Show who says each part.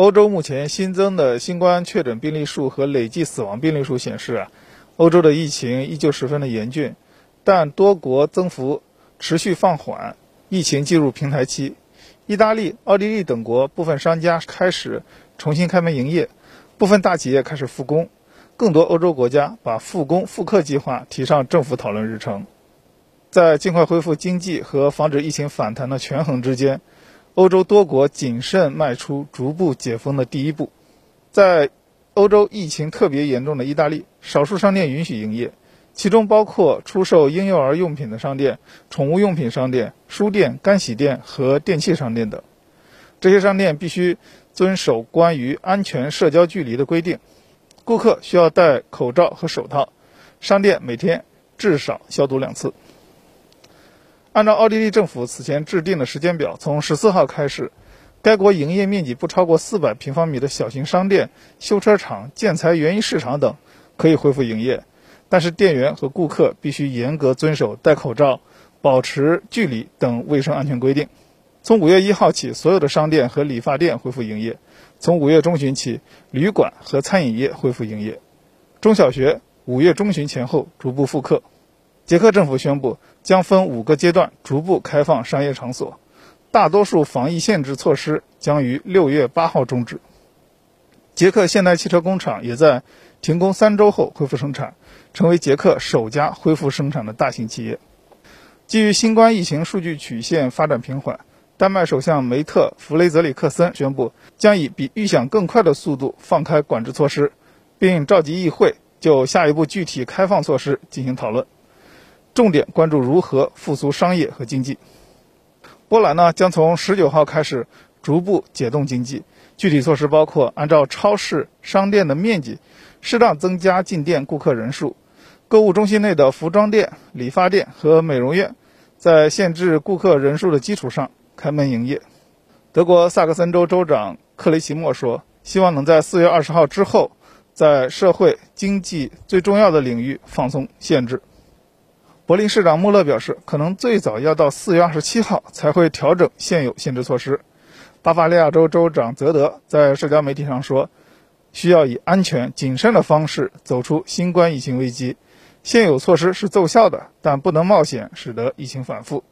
Speaker 1: 欧洲目前新增的新冠确诊病例数和累计死亡病例数显示啊，欧洲的疫情依旧十分的严峻，但多国增幅持续放缓，疫情进入平台期。意大利、奥地利等国部分商家开始重新开门营业，部分大企业开始复工，更多欧洲国家把复工复课计划提上政府讨论日程。在尽快恢复经济和防止疫情反弹的权衡之间。欧洲多国谨慎迈出逐步解封的第一步，在欧洲疫情特别严重的意大利，少数商店允许营业，其中包括出售婴幼儿用品的商店、宠物用品商店、书店、干洗店和电器商店等。这些商店必须遵守关于安全社交距离的规定，顾客需要戴口罩和手套，商店每天至少消毒两次。按照奥地利政府此前制定的时间表，从十四号开始，该国营业面积不超过四百平方米的小型商店、修车厂、建材园艺市场等可以恢复营业，但是店员和顾客必须严格遵守戴口罩、保持距离等卫生安全规定。从五月一号起，所有的商店和理发店恢复营业；从五月中旬起，旅馆和餐饮业恢复营业；中小学五月中旬前后逐步复课。捷克政府宣布将分五个阶段逐步开放商业场所，大多数防疫限制措施将于六月八号终止。捷克现代汽车工厂也在停工三周后恢复生产，成为捷克首家恢复生产的大型企业。基于新冠疫情数据曲线发展平缓，丹麦首相梅特弗雷泽里克森宣布将以比预想更快的速度放开管制措施，并召集议会就下一步具体开放措施进行讨论。重点关注如何复苏商业和经济。波兰呢将从十九号开始逐步解冻经济，具体措施包括按照超市、商店的面积，适当增加进店顾客人数；购物中心内的服装店、理发店和美容院，在限制顾客人数的基础上开门营业。德国萨克森州州长克雷奇莫说：“希望能在四月二十号之后，在社会经济最重要的领域放松限制。”柏林市长穆勒表示，可能最早要到四月二十七号才会调整现有限制措施。巴伐利亚州州长泽德在社交媒体上说，需要以安全谨慎的方式走出新冠疫情危机。现有措施是奏效的，但不能冒险使得疫情反复。